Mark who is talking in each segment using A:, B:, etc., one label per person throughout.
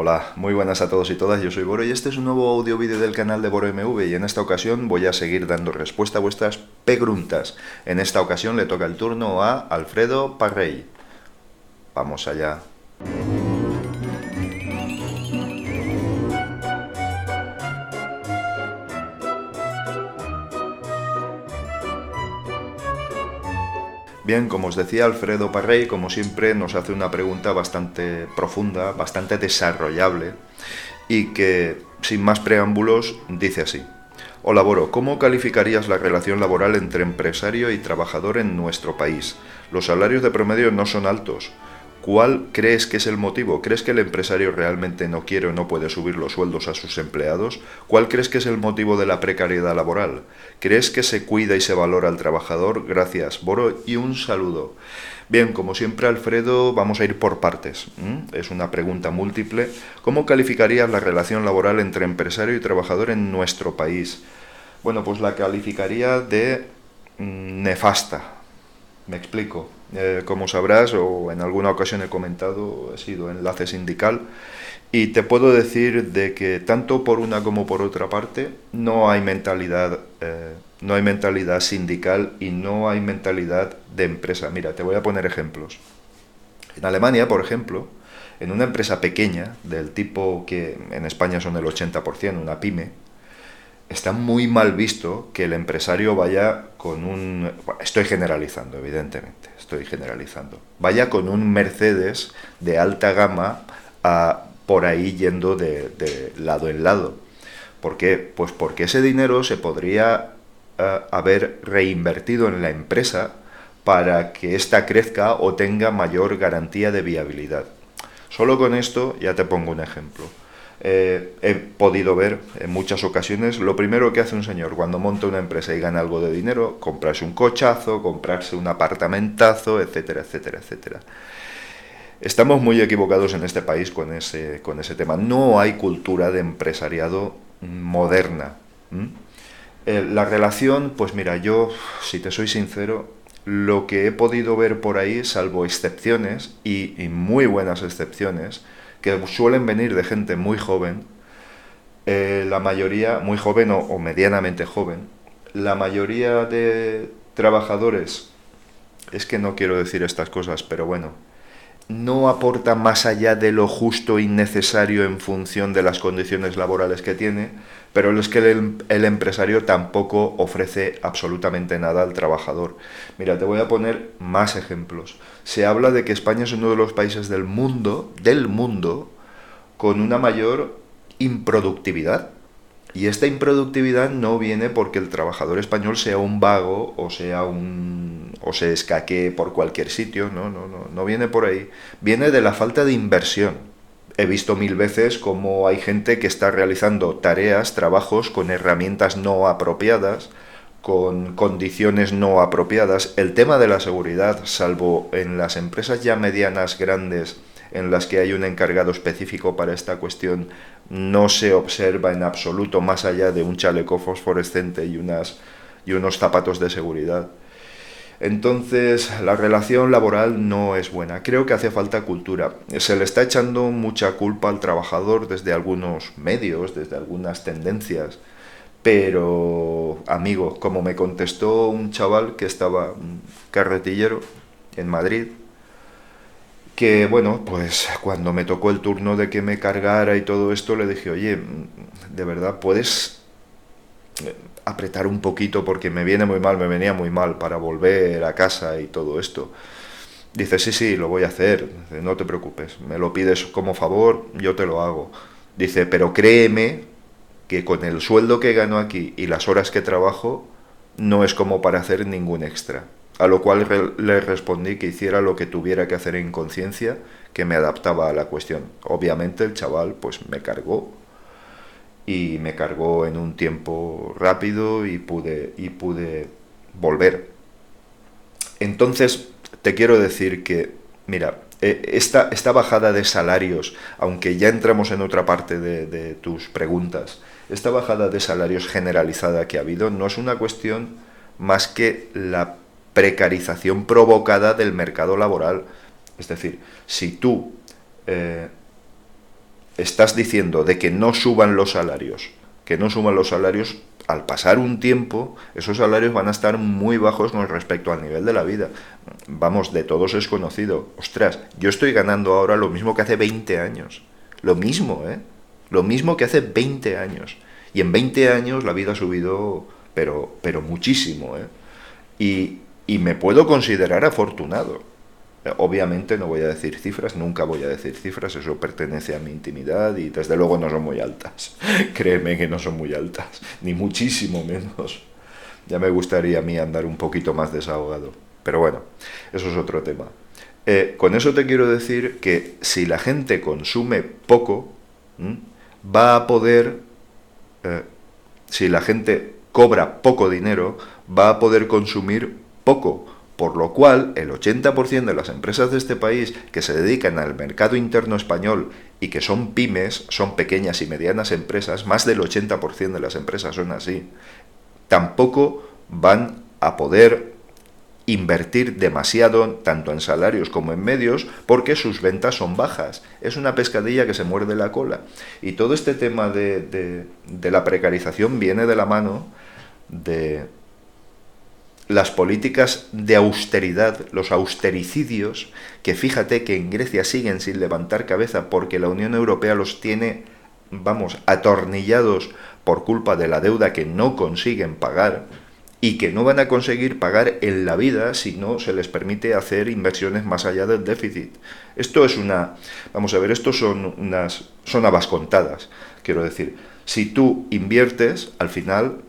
A: Hola, muy buenas a todos y todas, yo soy Boro y este es un nuevo audio vídeo del canal de Boro MV y en esta ocasión voy a seguir dando respuesta a vuestras preguntas. En esta ocasión le toca el turno a Alfredo Parrey. Vamos allá. Bien, como os decía Alfredo Parrey, como siempre nos hace una pregunta bastante profunda, bastante desarrollable y que, sin más preámbulos, dice así. Hola Boro, ¿cómo calificarías la relación laboral entre empresario y trabajador en nuestro país? Los salarios de promedio no son altos. ¿Cuál crees que es el motivo? ¿Crees que el empresario realmente no quiere o no puede subir los sueldos a sus empleados? ¿Cuál crees que es el motivo de la precariedad laboral? ¿Crees que se cuida y se valora al trabajador? Gracias, Boro, y un saludo. Bien, como siempre, Alfredo, vamos a ir por partes. Es una pregunta múltiple. ¿Cómo calificarías la relación laboral entre empresario y trabajador en nuestro país? Bueno, pues la calificaría de mm, nefasta. Me explico. Eh, como sabrás, o en alguna ocasión he comentado, he sido enlace sindical y te puedo decir de que tanto por una como por otra parte no hay mentalidad, eh, no hay mentalidad sindical y no hay mentalidad de empresa. Mira, te voy a poner ejemplos. En Alemania, por ejemplo, en una empresa pequeña, del tipo que en España son el 80%, una pyme, está muy mal visto que el empresario vaya con un... estoy generalizando, evidentemente, estoy generalizando. Vaya con un Mercedes de alta gama por ahí yendo de, lado en lado. ¿Por qué? Pues porque ese dinero se podría eh, haber reinvertido en la empresa para que ésta crezca o tenga mayor garantía de viabilidad. Solo con esto ya te pongo un ejemplo. Eh, he podido ver en muchas ocasiones lo primero que hace un señor cuando monta una empresa y gana algo de dinero, comprarse un cochazo, comprarse un apartamentazo, etcétera, etcétera, etcétera. Estamos muy equivocados en este país con ese, con ese tema. No hay cultura de empresariado moderna. Eh, la relación, pues mira, yo, si te soy sincero, lo que he podido ver por ahí, salvo excepciones, y muy buenas excepciones, que suelen venir de gente muy joven, eh, la mayoría, muy joven o, medianamente joven, la mayoría de trabajadores, es que no quiero decir estas cosas, pero bueno, no aporta más allá de lo justo y necesario en función de las condiciones laborales que tiene, pero es que el, empresario tampoco ofrece absolutamente nada al trabajador. Mira, te voy a poner más ejemplos. Se habla de que España es uno de los países del mundo, del mundo, con una mayor improductividad. Y esta improductividad no viene porque el trabajador español sea un vago o sea un o se escaquee por cualquier sitio, no, no, no, no viene por ahí. Viene de la falta de inversión he visto mil veces cómo hay gente que está realizando tareas, trabajos con herramientas no apropiadas, con condiciones no apropiadas. El tema de la seguridad, salvo en las empresas ya medianas grandes en las que hay un encargado específico para esta cuestión, no se observa en absoluto más allá de un chaleco fosforescente y, y unos zapatos de seguridad. Entonces, la relación laboral no es buena. Creo que hace falta cultura. Se le está echando mucha culpa al trabajador desde algunos medios, desde algunas tendencias. Pero, amigo, como me contestó un chaval que estaba carretillero en Madrid, que bueno, pues cuando me tocó el turno de que me cargara y todo esto, le dije, oye, de verdad, ¿puedes apretar un poquito porque me viene muy mal, me venía muy mal para volver a casa y todo esto. Dice, sí, sí, lo voy a hacer, no te preocupes, me lo pides como favor, yo te lo hago. Dice, pero créeme que con el sueldo que gano aquí y las horas que trabajo, no es como para hacer ningún extra. A lo cual le respondí que hiciera lo que tuviera que hacer en conciencia, que me adaptaba a la cuestión. Obviamente el chaval pues me cargó y me cargó en un tiempo rápido y pude, y pude volver. Entonces, te quiero decir que, mira, eh, esta, esta bajada de salarios, aunque ya entramos en otra parte de, tus preguntas, esta bajada de salarios generalizada que ha habido no es una cuestión más que la precarización provocada del mercado laboral. Es decir, si tú eh, estás diciendo de que no suban los salarios, que no suban los salarios, al pasar un tiempo, esos salarios van a estar muy bajos con respecto al nivel de la vida. Vamos, de todos es conocido. Ostras, yo estoy ganando ahora lo mismo que hace 20 años. Lo mismo, ¿eh? Lo mismo que hace 20 años. Y en 20 años la vida ha subido, pero, pero muchísimo, ¿eh? Y, y me puedo considerar afortunado. Obviamente no voy a decir cifras, nunca voy a decir cifras, eso pertenece a mi intimidad y desde luego no son muy altas. Créeme que no son muy altas, ni muchísimo menos. Ya me gustaría a mí andar un poquito más desahogado. Pero bueno, eso es otro tema. Eh, con eso te quiero decir que si la gente consume poco, va a poder, eh, si la gente cobra poco dinero, va a poder consumir poco por lo cual el 80% de las empresas de este país que se dedican al mercado interno español y que son pymes, son pequeñas y medianas empresas, más del 80% de las empresas son así, tampoco van a poder invertir demasiado tanto en salarios como en medios porque sus ventas son bajas. Es una pescadilla que se muerde la cola. Y todo este tema de, de la precarización viene de la mano de, las políticas de austeridad, los austericidios, que fíjate que en Grecia siguen sin levantar cabeza porque la Unión Europea los tiene, vamos, atornillados por culpa de la deuda que no consiguen pagar y que no van a conseguir pagar en la vida si no se les permite hacer inversiones más allá del déficit. Esto es una, vamos a ver, esto son unas, son habas contadas, quiero decir. Si tú inviertes, al final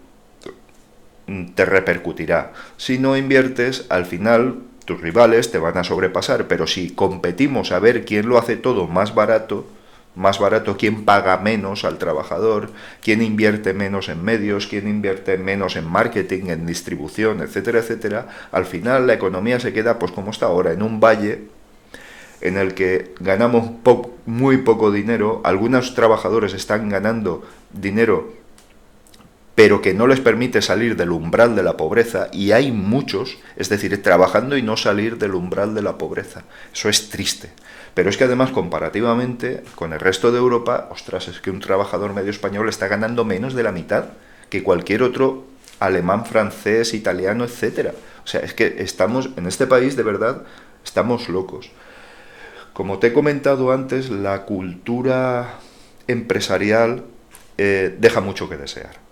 A: te repercutirá. Si no inviertes, al final tus rivales te van a sobrepasar, pero si competimos a ver quién lo hace todo más barato, más barato, quién paga menos al trabajador, quién invierte menos en medios, quién invierte menos en marketing, en distribución, etcétera, etcétera, al final la economía se queda pues como está ahora, en un valle en el que ganamos muy poco dinero, algunos trabajadores están ganando dinero pero que no les permite salir del umbral de la pobreza, y hay muchos, es decir, trabajando y no salir del umbral de la pobreza. Eso es triste. Pero es que además, comparativamente con el resto de Europa, ostras, es que un trabajador medio español está ganando menos de la mitad que cualquier otro alemán, francés, italiano, etcétera. O sea, es que estamos, en este país, de verdad, estamos locos. Como te he comentado antes, la cultura empresarial eh, deja mucho que desear.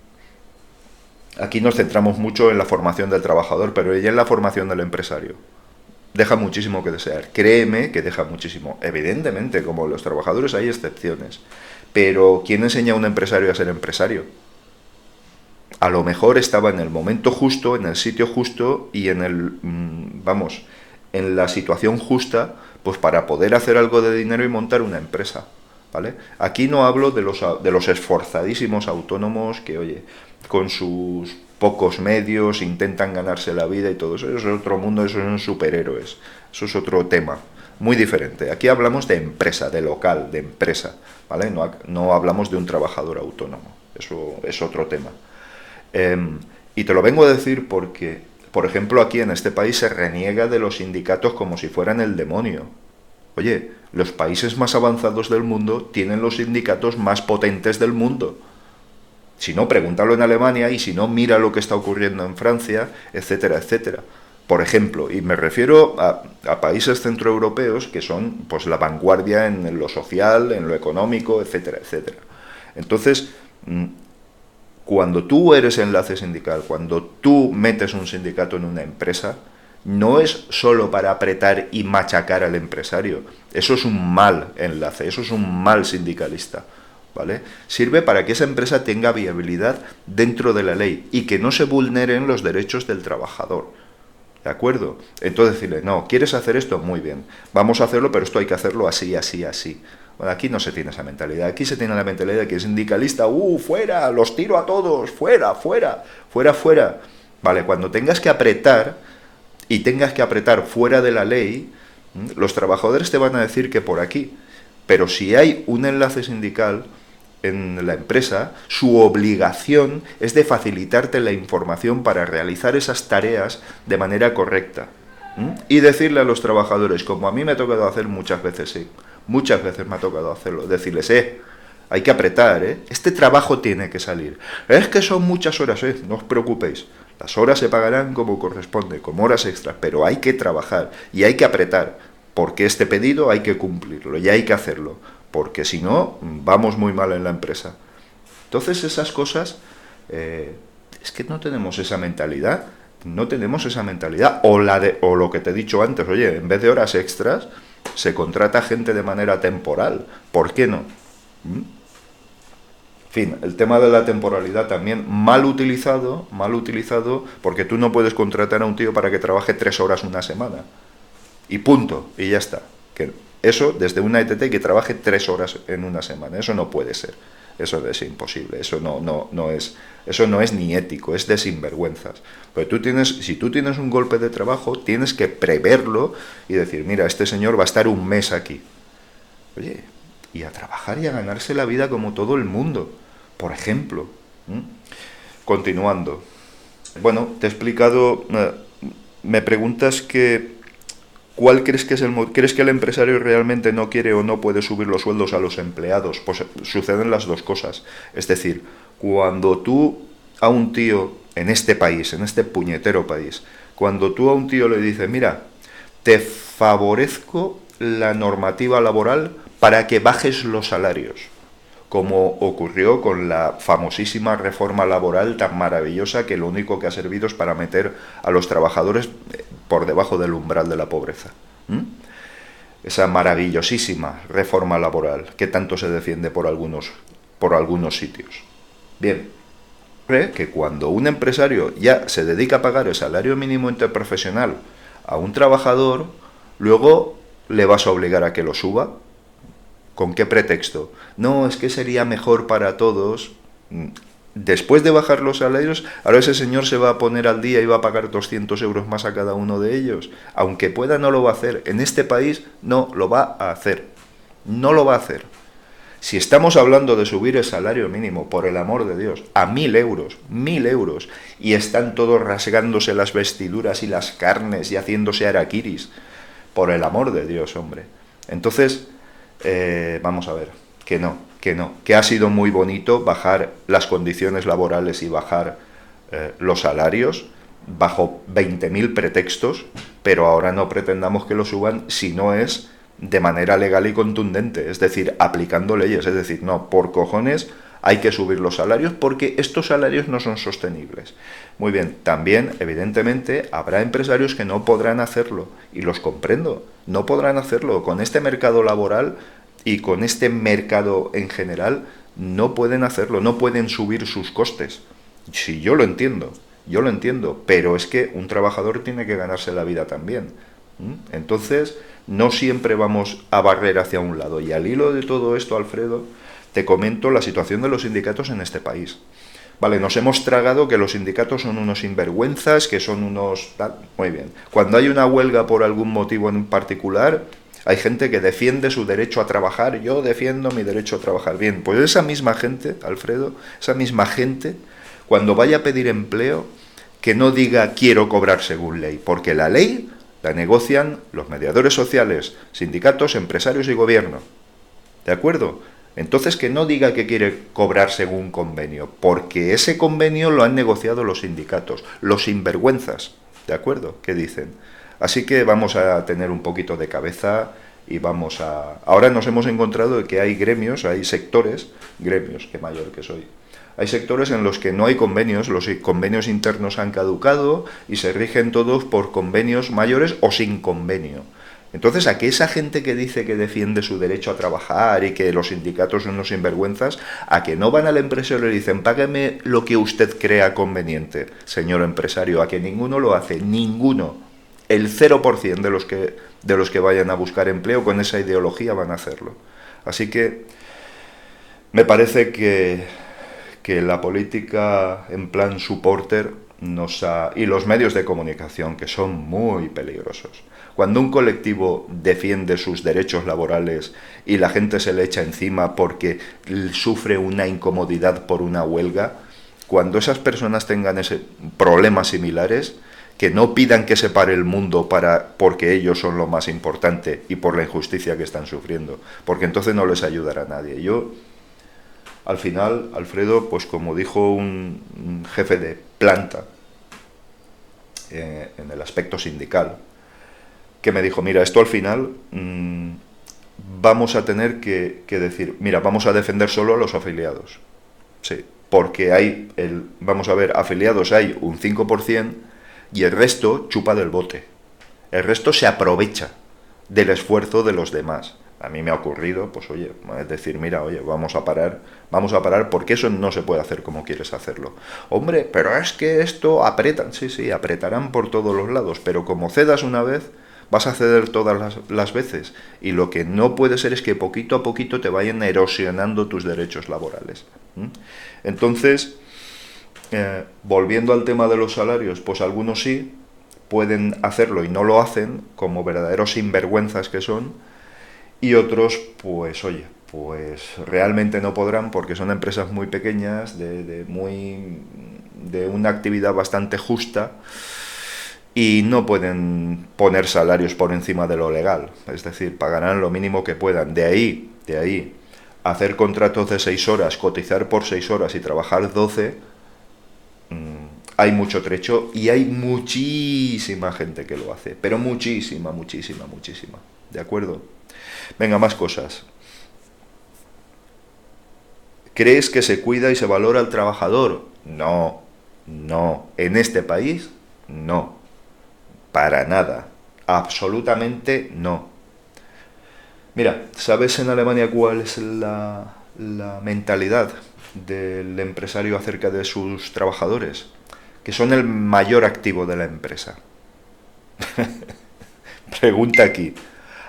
A: Aquí nos centramos mucho en la formación del trabajador, pero ella en la formación del empresario. Deja muchísimo que desear. Créeme que deja muchísimo. Evidentemente, como los trabajadores hay excepciones. Pero ¿quién enseña a un empresario a ser empresario? A lo mejor estaba en el momento justo, en el sitio justo y en el, mm, vamos, en la situación justa, pues para poder hacer algo de dinero y montar una empresa. ¿Vale? Aquí no hablo de los, de los esforzadísimos autónomos que, oye, con sus pocos medios, intentan ganarse la vida y todo eso. Eso es otro mundo, eso son superhéroes. Eso es otro tema, muy diferente. Aquí hablamos de empresa, de local, de empresa, ¿vale? No, no hablamos de un trabajador autónomo. Eso es otro tema. Em, y te lo vengo a decir porque, por ejemplo, aquí en este país se reniega de los sindicatos como si fueran el demonio. Oye, los países más avanzados del mundo tienen los sindicatos más potentes del mundo. Si no, pregúntalo en Alemania y si no, mira lo que está ocurriendo en Francia, etcétera, etcétera. Por ejemplo, y me refiero a, países centroeuropeos que son pues la vanguardia en lo social, en lo económico, etcétera, etcétera. Entonces, mm, cuando tú eres enlace sindical, cuando tú metes un sindicato en una empresa, no es solo para apretar y machacar al empresario. Eso es un mal enlace, eso es un mal sindicalista. Sirve para que esa empresa tenga viabilidad dentro de la ley y que no se vulneren los derechos del trabajador. ¿De acuerdo? Entonces decirle, no, ¿quieres hacer esto? Muy bien, vamos a hacerlo, pero esto hay que hacerlo así, así, así. Bueno, aquí no se tiene esa mentalidad. Aquí se tiene la mentalidad de que es sindicalista, ¡uh, fuera! ¡Los tiro a todos! ¡Fuera, fuera! ¡Fuera, fuera! Vale, cuando tengas que apretar y tengas que apretar fuera de la ley, los trabajadores te van a decir que por aquí. Pero si hay un enlace sindical, en la empresa, su obligación es de facilitarte la información para realizar esas tareas de manera correcta. Y decirle a los trabajadores, como a mí me ha tocado hacer muchas veces, sí, muchas veces me ha tocado hacerlo, decirles, eh, hay que apretar, ¿eh? Este trabajo tiene que salir. Es que son muchas horas, ¿eh? No os preocupéis. Las horas se pagarán como corresponde, como horas extras, pero hay que trabajar y hay que apretar, porque este pedido hay que cumplirlo y hay que hacerlo, porque si no, vamos muy mal en la empresa. Entonces esas cosas, eh, es que no tenemos esa mentalidad, no tenemos esa mentalidad, o, la de, o lo que te he dicho antes, oye, en vez de horas extras, se contrata gente de manera temporal, ¿por qué no? ¿Mm? fin, el tema de la temporalidad también mal utilizado, mal utilizado, porque tú no puedes contratar a un tío para que trabaje tres horas una semana. Y punto, y ya está. Eso, desde una ETT que trabaje tres horas en una semana, eso no puede ser. Eso es imposible, eso no, no, no es, eso no es ni ético, es de sinvergüenzas. Pero tú tienes, si tú tienes un golpe de trabajo, tienes que preverlo y decir, mira, este señor va a estar un mes aquí. Oye, y a trabajar y a ganarse la vida como todo el mundo por ejemplo. Continuando. Bueno, te he explicado, eh, me preguntas que ¿Cuál crees que es el crees que el empresario realmente no quiere o no puede subir los sueldos a los empleados? Pues suceden las dos cosas. Es decir, cuando tú a un tío en este país, en este puñetero país, cuando tú a un tío le dices, "Mira, te favorezco la normativa laboral para que bajes los salarios." como ocurrió con la famosísima reforma laboral tan maravillosa que lo único que ha servido es para meter a los trabajadores eh, por debajo del umbral de la pobreza. Esa maravillosísima reforma laboral que tanto se defiende por algunos, por algunos sitios. Bien, cree que cuando un empresario ya se dedica a pagar el salario mínimo interprofesional a un trabajador, luego le vas a obligar a que lo suba, ¿Con qué pretexto? No, es que sería mejor para todos. Después de bajar los salarios, ahora ese señor se va a poner al día y va a pagar 200 euros más a cada uno de ellos. Aunque pueda, no lo va a hacer. En este país no lo va a hacer. No lo va a hacer. Si estamos hablando de subir el salario mínimo, por el amor de Dios, a mil euros, mil euros, y están todos rasgándose las vestiduras y las carnes y haciéndose araquiris, por el amor de Dios, hombre. Entonces, eh, vamos a ver, que no, que no, que ha sido muy bonito bajar las condiciones laborales y bajar eh, los salarios bajo 20.000 pretextos, pero ahora no pretendamos que lo suban si no es de manera legal y contundente, es decir, aplicando leyes, es decir, no, por cojones hay que subir los salarios porque estos salarios no son sostenibles. Muy bien, también evidentemente habrá empresarios que no podrán hacerlo y los comprendo, no podrán hacerlo. Con este mercado laboral y con este mercado en general no pueden hacerlo, no pueden subir sus costes. Sí, yo lo entiendo, yo lo entiendo, pero es que un trabajador tiene que ganarse la vida también. Entonces, no siempre vamos a barrer hacia un lado. Y al hilo de todo esto, Alfredo, te comento la situación de los sindicatos en este país. Vale, nos hemos tragado que los sindicatos son unos sinvergüenzas, que son unos... Muy bien. Cuando hay una huelga por algún motivo en particular, hay gente que defiende su derecho a trabajar, yo defiendo mi derecho a trabajar. Bien, pues esa misma gente, Alfredo, esa misma gente, cuando vaya a pedir empleo, que no diga quiero cobrar según ley, porque la ley la negocian los mediadores sociales, sindicatos, empresarios y gobierno. ¿De acuerdo? Entonces que no diga que quiere cobrar según convenio, porque ese convenio lo han negociado los sindicatos, los sinvergüenzas, ¿de acuerdo? ¿Qué dicen? Así que vamos a tener un poquito de cabeza y vamos a... Ahora nos hemos encontrado que hay gremios, hay sectores, gremios, que mayor que soy, hay sectores en los que no hay convenios, los convenios internos han caducado y se rigen todos por convenios mayores o sin convenio. Entonces, a que esa gente que dice que defiende su derecho a trabajar y que los sindicatos son unos sinvergüenzas, a que no van al empresario y le dicen, págame lo que usted crea conveniente, señor empresario, a que ninguno lo hace, ninguno. El 0% de los, que, de los que vayan a buscar empleo con esa ideología van a hacerlo. Así que me parece que, que la política en plan supporter nos y los medios de comunicación, que son muy peligrosos, cuando un colectivo defiende sus derechos laborales y la gente se le echa encima porque sufre una incomodidad por una huelga, cuando esas personas tengan ese, problemas similares, que no pidan que se pare el mundo para, porque ellos son lo más importante y por la injusticia que están sufriendo, porque entonces no les ayudará a nadie. Yo al final, Alfredo, pues como dijo un, jefe de planta eh, en el aspecto sindical, que me dijo, mira, esto al final mm, vamos a tener que, decir, mira, vamos a defender solo a los afiliados. Sí, porque hay, el, vamos a ver, afiliados hay un 5% y el resto chupa del bote. El resto se aprovecha del esfuerzo de los demás. A mí me ha ocurrido, pues oye, es decir, mira, oye, vamos a parar, vamos a parar porque eso no se puede hacer como quieres hacerlo. Hombre, pero es que esto apretan, sí, sí, apretarán por todos los lados, pero como cedas una vez, vas a ceder todas las, veces. Y lo que no puede ser es que poquito a poquito te vayan erosionando tus derechos laborales. Entonces, eh, volviendo al tema de los salarios, pues algunos sí pueden hacerlo y no lo hacen, como verdaderos sinvergüenzas que son, y otros, pues oye, pues realmente no podrán porque son empresas muy pequeñas, de, muy, de una actividad bastante justa y no pueden poner salarios por encima de lo legal, es decir, pagarán lo mínimo que puedan. De ahí, de ahí, hacer contratos de seis horas, cotizar por seis horas y trabajar 12, mm, hay mucho trecho y hay muchísima gente que lo hace, pero muchísima, muchísima, muchísima. ¿De acuerdo? Venga, más cosas. ¿Crees que se cuida y se valora al trabajador? No, no. En este país, no. Para nada. Absolutamente no. Mira, ¿sabes en Alemania cuál es la, mentalidad del empresario acerca de sus trabajadores? Que son el mayor activo de la empresa. Pregunta aquí.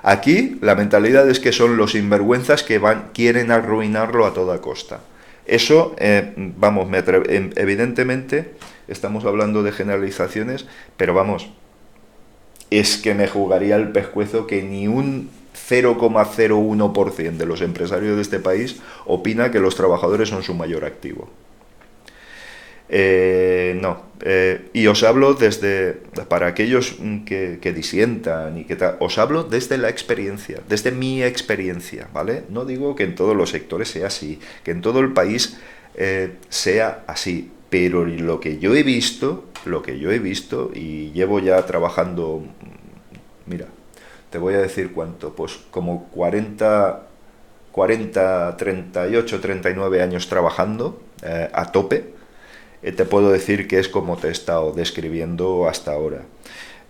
A: Aquí la mentalidad es que son los sinvergüenzas que van, quieren arruinarlo a toda costa. Eso, eh, vamos, me em, evidentemente estamos hablando de generalizaciones, pero vamos, es que me jugaría el pescuezo que ni un 0,01% de los empresarios de este país opina que los trabajadores son su mayor activo. Eh, no, eh, y os hablo desde, para aquellos que, disientan y que tal, os hablo desde la experiencia, desde mi experiencia, ¿vale? No digo que en todos los sectores sea así, que en todo el país eh, sea así, pero lo que yo he visto, lo que yo he visto, y llevo ya trabajando, mira, te voy a decir cuánto, pues como 40, 40 38, 39 años trabajando a tope, eh, te puedo decir que es como te he estado describiendo hasta ahora.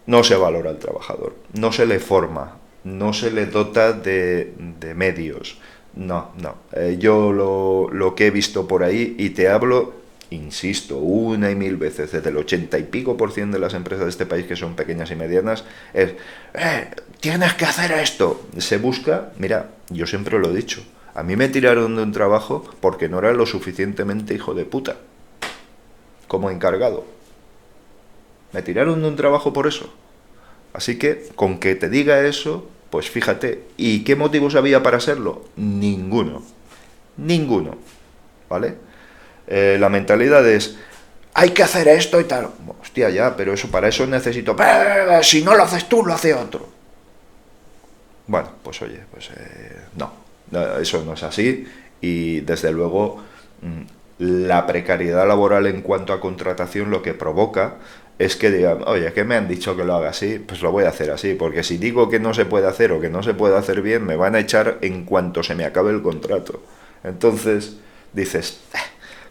A: No se valora al trabajador, no se le forma, no se le dota de, medios. No, no. Eh, yo lo, lo, que he visto por ahí, y te hablo, insisto, una y mil veces, desde el ochenta y pico por ciento de las empresas de este país que son pequeñas y medianas, es, eh, tienes que hacer esto. Se busca, mira, yo siempre lo he dicho, a mí me tiraron de un trabajo porque no era lo suficientemente hijo de puta como encargado. Me tiraron de un trabajo por eso. Así que, con que te diga eso, pues fíjate. ¿Y qué motivos había para serlo? Ninguno. Ninguno. ¿Vale? Eh, la mentalidad es, hay que hacer esto y tal. Hostia, ya, pero eso para eso necesito... Si no lo haces tú, lo hace otro. Bueno, pues oye, pues eh, no, eso no es así. Y desde luego mm, la precariedad laboral en cuanto a contratación lo que provoca es que digan, oye, que me han dicho que lo haga así, pues lo voy a hacer así, porque si digo que no se puede hacer o que no se puede hacer bien, me van a echar en cuanto se me acabe el contrato. Entonces dices, eh,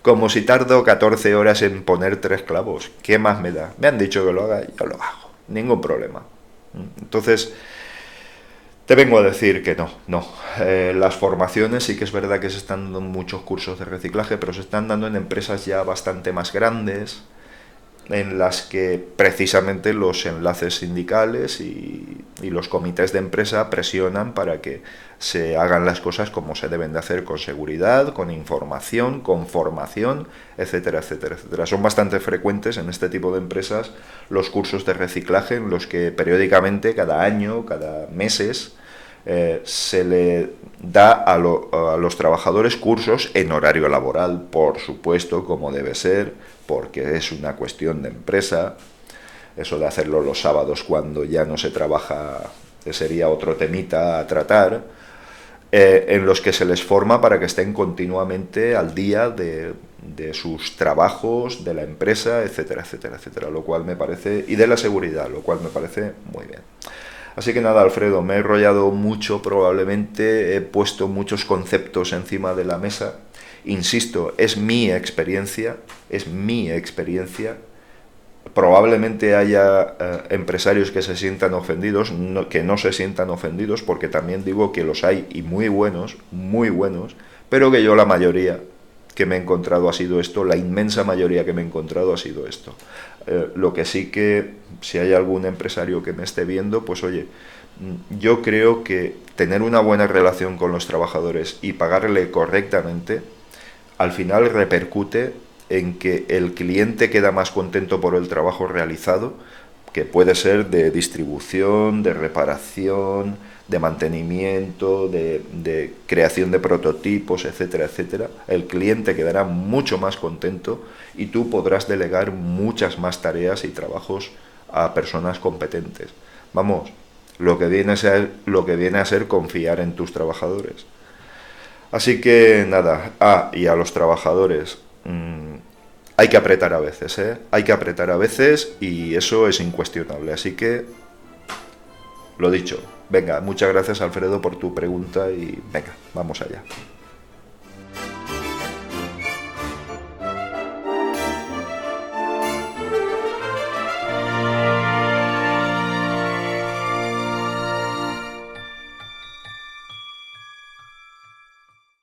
A: como si tardo 14 horas en poner tres clavos, ¿qué más me da? Me han dicho que lo haga, yo lo hago, ningún problema. Entonces, te vengo a decir que no, no. Eh, las formaciones sí que es verdad que se están dando muchos cursos de reciclaje, pero se están dando en empresas ya bastante más grandes, en las que precisamente los enlaces sindicales y, los comités de empresa presionan para que se hagan las cosas como se deben de hacer, con seguridad, con información, con formación, etcétera, etcétera, etcétera. Son bastante frecuentes en este tipo de empresas los cursos de reciclaje en los que periódicamente, cada año, cada meses, eh, se le da a, a los trabajadores cursos en horario laboral, por supuesto, como debe ser, porque es una cuestión de empresa. Eso de hacerlo los sábados cuando ya no se trabaja sería otro temita a tratar. eh, en los que se les forma para que estén continuamente al día de, de sus trabajos, de la empresa, etcétera, etcétera, etcétera, lo cual me parece, y de la seguridad, lo cual me parece muy bien. Así que nada, Alfredo, me he enrollado mucho, probablemente he puesto muchos conceptos encima de la mesa. Insisto, es mi experiencia, es mi experiencia. Probablemente haya eh, empresarios que se sientan ofendidos, que no se sientan ofendidos, porque también digo que los hay y muy buenos, muy buenos, pero que yo la mayoría que me he encontrado ha sido esto, la inmensa mayoría que me he encontrado ha sido esto. Eh, lo que sí que, si hay algún empresario que me esté viendo, pues oye, mm, yo creo que tener una buena relación con los trabajadores y pagarle correctamente, al final repercute en que el cliente queda más contento por el trabajo realizado, que puede ser de distribución, de reparación, de mantenimiento, de, creación de prototipos, etcétera, etcétera, el cliente quedará mucho más contento y tú podrás delegar muchas más tareas y trabajos a personas competentes. Vamos, lo que viene a ser, lo que viene a ser confiar en tus trabajadores. Así que nada, ah, y a los trabajadores, mm, hay que apretar a veces, ¿eh? Hay que apretar a veces y eso es incuestionable. Así que, lo dicho, Venga, muchas gracias Alfredo por tu pregunta y venga, vamos allá.